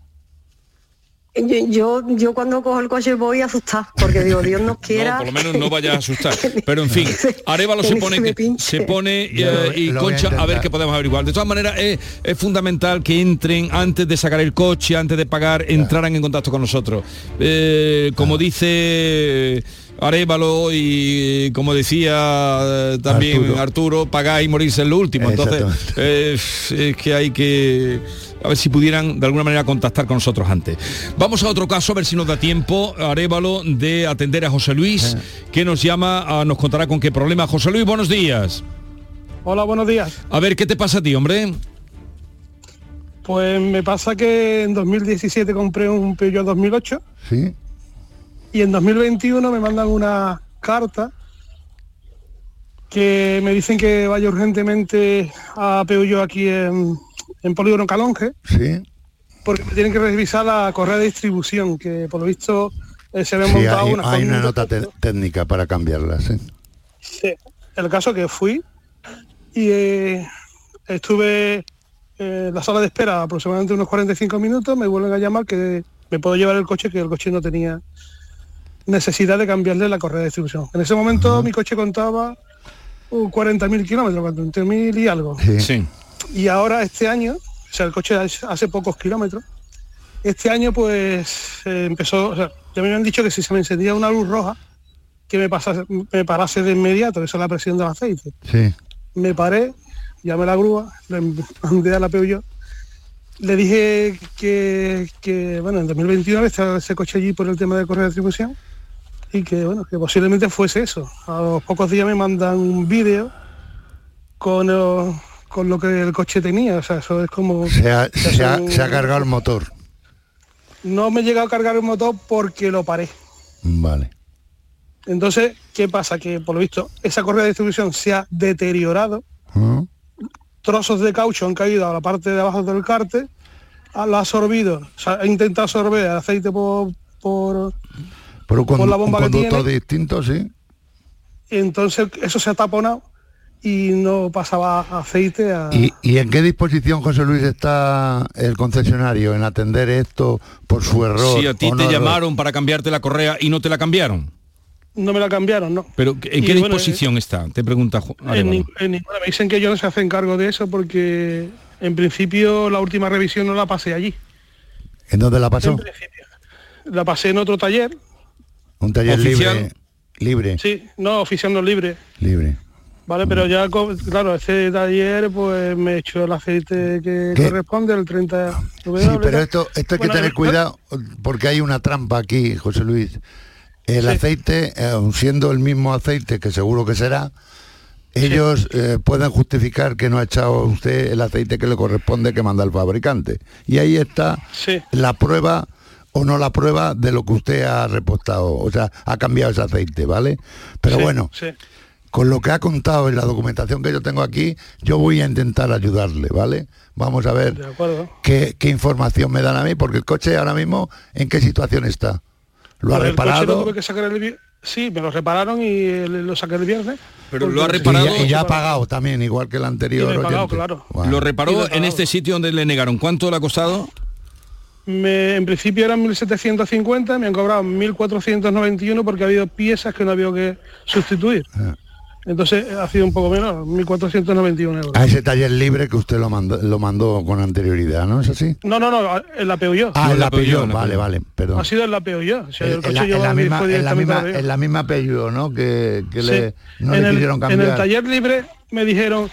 Yo, yo, yo cuando cojo el coche voy a asustar, porque digo, Dios nos quiera. No, por lo menos no vaya a asustar. Pero en fin, Arevalo se pone, se pone eh, y a Concha a ver qué podemos averiguar. De todas maneras, es, es fundamental que entren antes de sacar el coche, antes de pagar, entraran en contacto con nosotros. Eh, como dice Arevalo y como decía eh, también Arturo. Arturo. pagar y morirse es lo último. Entonces, eh, es que hay que a ver si pudieran de alguna manera contactar con nosotros antes. Vamos a otro caso, a ver si nos da tiempo, Arevalo, de atender a José Luis, que nos llama, a- nos contará con qué problema. José Luis, buenos días. Hola, buenos días. A ver, ¿qué te pasa a ti, hombre? Pues me pasa que en 2017 compré un Peugeot 2008 Sí. y en 2021 me mandan una carta que me dicen que vaya urgentemente a Peugeot aquí en, en Polígono Calonge Sí. porque me tienen que revisar la correa de distribución que por lo visto eh, se había Sí, montado hay, una hay una nota técnica para cambiarla, sí. Sí, el caso que fui y eh, estuve eh, en la sala de espera aproximadamente unos 45 minutos, me vuelven a llamar que me puedo llevar el coche, que el coche no tenía necesidad de cambiarle la correa de distribución. En ese momento mi coche contaba uh, 40.000 kilómetros, 40.000 y algo. Sí. Y ahora este año, o sea, el coche hace pocos kilómetros, este año pues eh, empezó, o sea, ya me habían dicho que si se me encendía una luz roja, que me, pasase, me parase de inmediato, eso es la presión del aceite. Sí. Me paré, llamé a la grúa, le mandé a la Peugeot, le dije que, que, bueno, en 2021 estaba ese coche allí por el tema de correa de distribución y que, bueno, que posiblemente fuese eso. A los pocos días me mandan un vídeo con, con lo que el coche tenía, o sea, eso es como... Se ha, o sea, se ha- son- se ha cargado el motor. No me he llegado a cargar el motor porque lo paré. Vale. Entonces, ¿qué pasa? Que por lo visto esa correa de distribución se ha deteriorado, ¿Mm? trozos de caucho han caído a la parte de abajo del cárter, ha- lo ha absorbido, o sea, ha intentado absorber el aceite por, por Por un, Por condu- la bomba un que tiene. distinto, sí. y entonces eso se ha taponado y no pasaba aceite a... ¿Y, y en qué disposición, José Luis, está el concesionario en atender esto por su error? Si a ti te no error? llamaron para cambiarte la correa y no te la cambiaron. No me la cambiaron, ¿no? Pero ¿en Y qué bueno, disposición está? Te pregunta En. Me dicen que ellos no se hacen cargo de eso porque en principio la última revisión no la pasé allí. ¿En dónde la pasó? En principio. La pasé en otro taller. Un taller Oficial. libre. Libre. Sí, no, oficial no libre. Libre. Vale, pero ya, claro, ese taller pues me echó el aceite que ¿Qué? corresponde, el 30 Sí, pero esto, esto hay que tener eh, cuidado porque hay una trampa aquí, José Luis. El Sí. aceite, eh, siendo el mismo aceite, que seguro que será, ellos eh, pueden justificar que no ha echado usted el aceite que le corresponde que manda el fabricante. Y ahí está Sí. la prueba o no la prueba de lo que usted ha repostado, o sea, ha cambiado ese aceite, ¿vale? Pero Sí, bueno. Con lo que ha contado y la documentación que yo tengo aquí, yo voy a intentar ayudarle, ¿vale? Vamos a ver qué, qué información me dan a mí, porque el coche ahora mismo, ¿en qué situación está? ¿Lo ha Pues el coche lo reparado? tuve que sacar el vi- Sí, me lo repararon y lo saqué el viernes. Pero lo ha reparado- Y ya, y ya ha pagado también, igual que el anterior. He pagado, claro. Lo reparó en este sitio donde le negaron. ¿Cuánto le ha costado? Me- en principio eran 1.750, me han cobrado 1.491 porque ha habido piezas que no había que sustituir. Ah. Entonces ha sido un poco menos, 1.491 euros. A ese taller libre que usted lo mandó, lo mandó con anterioridad, ¿no es así? No, no, no, en la Peugeot. Ah, en la la vale, vale, perdón. Ha sido en la. O sea, el coche en misma, en la misma, en la misma Peugeot, ¿no? Que, que Sí. le, no en, le el, quisieron en cambiar. el taller libre me dijeron,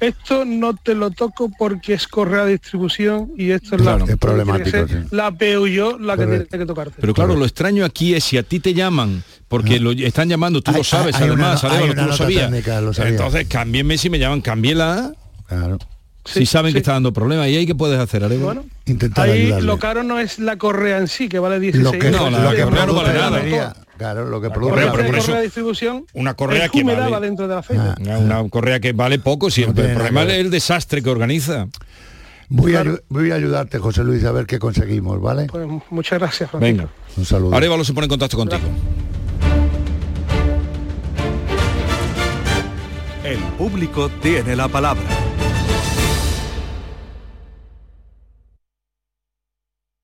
esto no te lo toco porque es correa de distribución y esto es Claro, la, es problemático, tiene que ser sí. la Peugeot la que tiene que tocarte. Pero claro, lo extraño aquí es si a ti te llaman, porque lo están llamando, tú Hay- lo sabes, hay- hay además, una- una tú lo sabías. técnica, lo sabía. Entonces, cámbienme si me llaman, cámbiela. Claro. si Sí, saben que está dando problemas. ¿Y ahí qué puedes hacer, Arévalo? Bueno, Intentar ahí ayudarle. lo caro no es la correa en sí, que vale 16 Lo que, No, la que correa no vale la nada. Claro, lo que La produce correa, la pero por avería. eso- correa de distribución Una correa es que humedad vale. va dentro del aceite. Ah. Una, una correa que vale poco, si No el problema es desastre que organiza. Voy, a, voy a ayudarte, José Luis, a ver qué conseguimos, ¿vale? Pues muchas gracias, Francisco. Venga. Un saludo. Arévalo se pone en contacto contigo. El público tiene la palabra.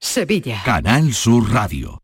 Sevilla. Canal Sur Radio.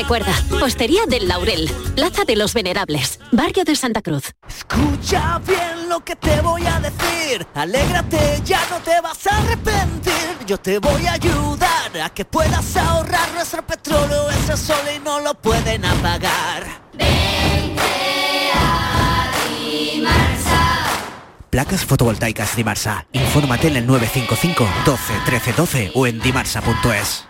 Recuerda, Hostería del Laurel, Plaza de los Venerables, Barrio de Santa Cruz. Escucha bien lo que te voy a decir. Alégrate, ya no te vas a arrepentir. Yo te voy a ayudar a que puedas ahorrar nuestro petróleo. Ese sol y no lo pueden apagar. Placas fotovoltaicas Dimarsa. Infórmate en el 955 12 13 12 o en dimarsa.es.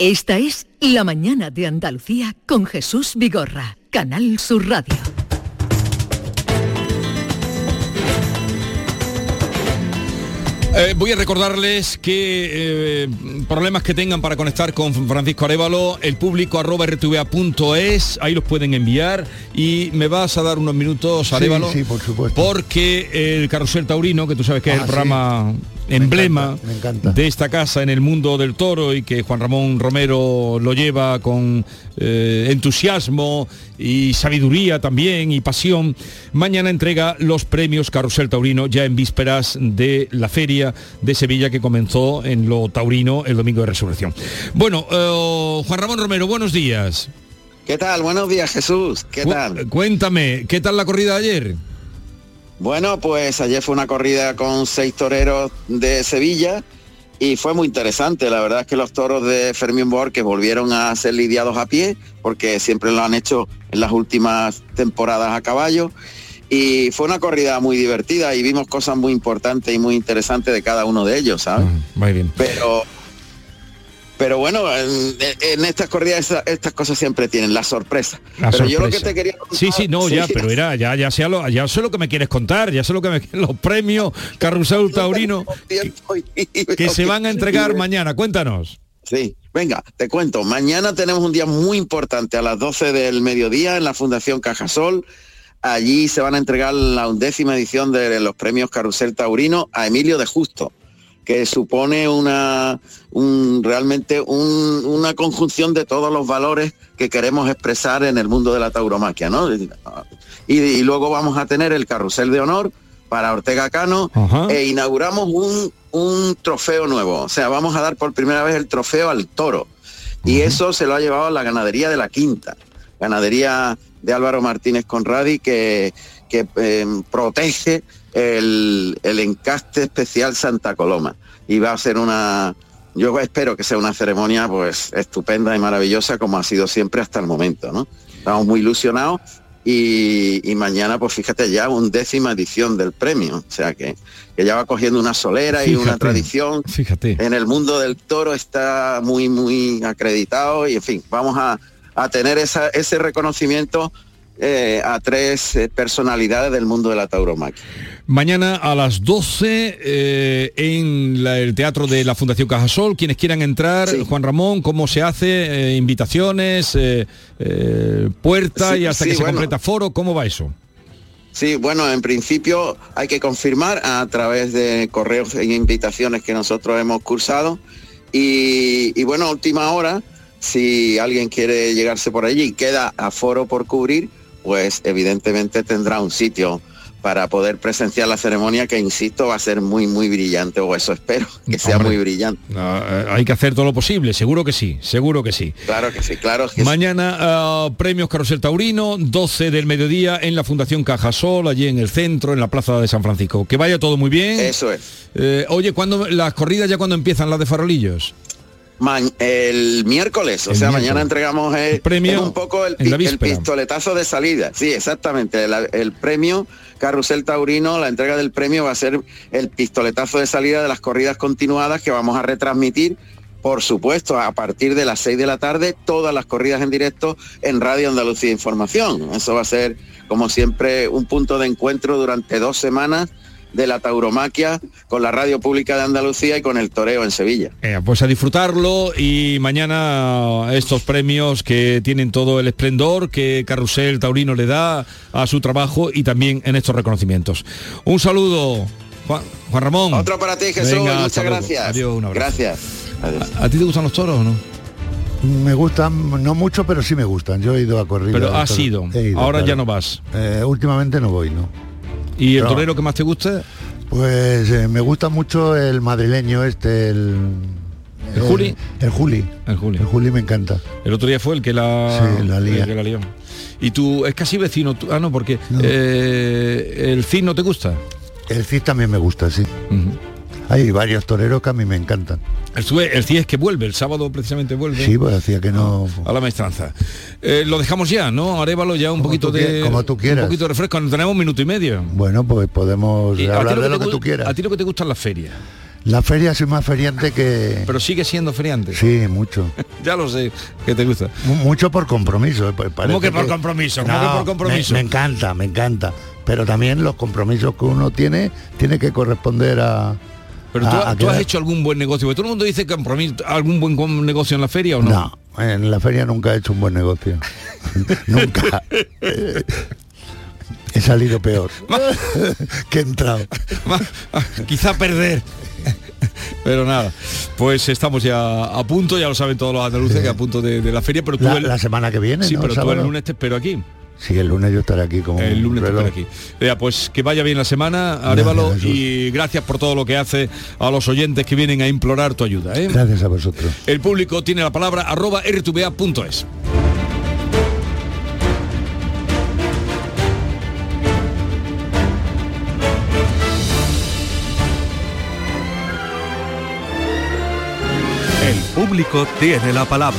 Esta es La mañana de Andalucía con Jesús Vigorra, Canal Sur Radio. Eh, voy a recordarles que eh, problemas que tengan para conectar con Francisco Arevalo, el público arroba rtva.es, ahí los pueden enviar y me vas a dar unos minutos, Arevalo, sí, por supuesto. porque el Carrusel Taurino, que tú sabes que es Ah, el sí. programa emblema me encanta. de esta casa en el mundo del toro y que Juan Ramón Romero lo lleva con eh, entusiasmo y sabiduría también y pasión, mañana entrega los premios Carrusel Taurino ya en vísperas de la feria de Sevilla que comenzó en lo taurino el domingo de resurrección. Bueno, eh, Juan Ramón Romero, buenos días. ¿Qué tal? Buenos días, Jesús. ¿Qué Cu- tal? Cuéntame, ¿qué tal la corrida de ayer? Bueno, pues ayer fue una corrida con seis toreros de Sevilla y fue muy interesante. La verdad es que los toros de Fermín Borges volvieron a ser lidiados a pie, porque siempre lo han hecho en las últimas temporadas a caballo. Y fue una corrida muy divertida y vimos cosas muy importantes y muy interesantes de cada uno de ellos, ¿sabes? Muy bien. Pero pero bueno, en, en estas corridas estas cosas siempre tienen la sorpresa. La pero yo lo que te quería Sí, sí, no, ya, pero era, ya, ya sé lo, ya sé lo que me quieres contar, ya sé lo que me los premios Carrusel Taurino que, que se van a entregar mañana. Cuéntanos. Sí, venga, te cuento. Mañana tenemos un día muy importante a las 12 del mediodía en la Fundación Cajasol. Allí se van a entregar la undécima edición de los premios Carrusel Taurino a Emilio de Justo, que supone una un- realmente un- una conjunción de todos los valores que queremos expresar en el mundo de la tauromaquia, ¿no? Y, y luego vamos a tener el Carrusel de Honor para Ortega Cano Ajá. e inauguramos un, un trofeo nuevo. O sea, vamos a dar por primera vez el trofeo al toro. Y eso se lo ha llevado la ganadería de la Quinta, ganadería de Álvaro Martínez Conradi, que, que eh, protege el, el encaste especial Santa Coloma. Y va a ser una, yo espero que sea una ceremonia pues estupenda y maravillosa como ha sido siempre hasta el momento, ¿no? Estamos muy ilusionados y, y mañana, pues fíjate, ya undécima edición del premio. O sea que, que ya va cogiendo una solera y una tradición. Fíjate. En el mundo del toro está muy, muy acreditado y en fin, vamos a, a tener esa, ese reconocimiento eh, a tres eh, personalidades del mundo de la tauromaquia. Mañana a las 12 eh, en la- el Teatro de la Fundación Cajasol. Quienes quieran entrar, Juan Ramón, ¿cómo se hace? Invitaciones, puerta Sí, y hasta sí, que se completa foro. ¿Cómo va eso? Sí, bueno, en principio hay que confirmar a través de correos e invitaciones que nosotros hemos cursado. Y, y bueno, última hora, si alguien quiere llegarse por allí queda aforo por cubrir, pues evidentemente tendrá un sitio para poder presenciar la ceremonia que, insisto, va a ser muy, muy brillante, o eso espero, que sea Hombre. muy brillante. Eh, hay que hacer todo lo posible, seguro que sí, seguro que sí. Claro que sí, claro que sí. Mañana ah, premios Carrusel Taurino, 12 del mediodía en la Fundación Cajasol, allí en el centro, en la Plaza de San Francisco. Que vaya todo muy bien. Eso es. Eh, oye, ¿cuándo, las corridas ya cuando empiezan las de farolillos? El miércoles, o El sea, miércoles. mañana entregamos el, premio un poco el, pistoletazo de salida. Sí, exactamente. El, el premio Carrusel Taurino, la entrega del premio va a ser el pistoletazo de salida de las corridas continuadas que vamos a retransmitir. Por supuesto, a partir de las 6 de la tarde, todas las corridas en directo en Radio Andalucía Información. Eso va a ser, como siempre, un punto de encuentro durante dos semanas de la tauromaquia con la Radio Pública de Andalucía y con el toreo en Sevilla. Eh, pues a disfrutarlo y mañana estos premios que tienen todo el esplendor que Carrusel Taurino le da a su trabajo y también en estos reconocimientos. Un saludo, Juan, Juan Ramón. Otro para ti, Jesús. Venga, Muchas gracias. Adiós, un abrazo. Gracias. ¿A, a ti te gustan los toros o no? Me gustan, no mucho, pero sí me gustan. Yo he ido a correr. Pero has ido. Ahora ya no vas. últimamente no voy, ¿no? ¿Y el No. torero que más te gusta? Pues eh, me gusta mucho el madrileño este, el... ¿El Juli? El Juli. El Juli. El Juli me encanta. El otro día fue el que la, Sí, la lía. el que la lió. Y tú, es casi vecino, tú- ah no, porque eh, el Cid no te gusta. El Cid también me gusta, sí. Hay varios toreros que a mí me encantan. El, el Cid es que vuelve, el sábado precisamente vuelve. Sí, pues hacía que no... a la maestranza. Eh, lo dejamos ya, ¿no? Arévalo ya un poquito de como tú quieras. un poquito de refresco. Tenemos un minuto y medio. Bueno, pues podemos Y hablar de lo que tú quieras. A ti lo que te gustan las ferias. La feria soy más feriante que... Pero sigue siendo feriante. Sí, mucho. ya lo sé, que te gusta. Mu- Mucho por compromiso. eh, ¿Cómo que por compromiso? ¿Cómo que por compromiso? Me, me encanta, me encanta. Pero también los compromisos que uno tiene, tiene que corresponder a... Pero tú, a- a tú has hecho algún buen negocio. Porque todo el mundo dice compromiso, algún buen negocio en la feria o no. No, en la feria nunca he hecho un buen negocio. nunca. He salido peor que he entrado. Quizá perder. Pero nada, pues estamos ya a punto, ya lo saben todos los andaluces, que a punto de, de la feria, pero tú La, el- la semana que viene, Sí, ¿no? pero tú el lunes te espero aquí. Sí, el lunes yo estaré aquí como El un lunes espero aquí. Vea, pues que vaya bien la semana, Arevalo, y gracias por todo lo que hace a los oyentes que vienen a implorar tu ayuda. ¿eh? Gracias a vosotros. El público tiene la palabra arroba rtva.es. El público tiene la palabra.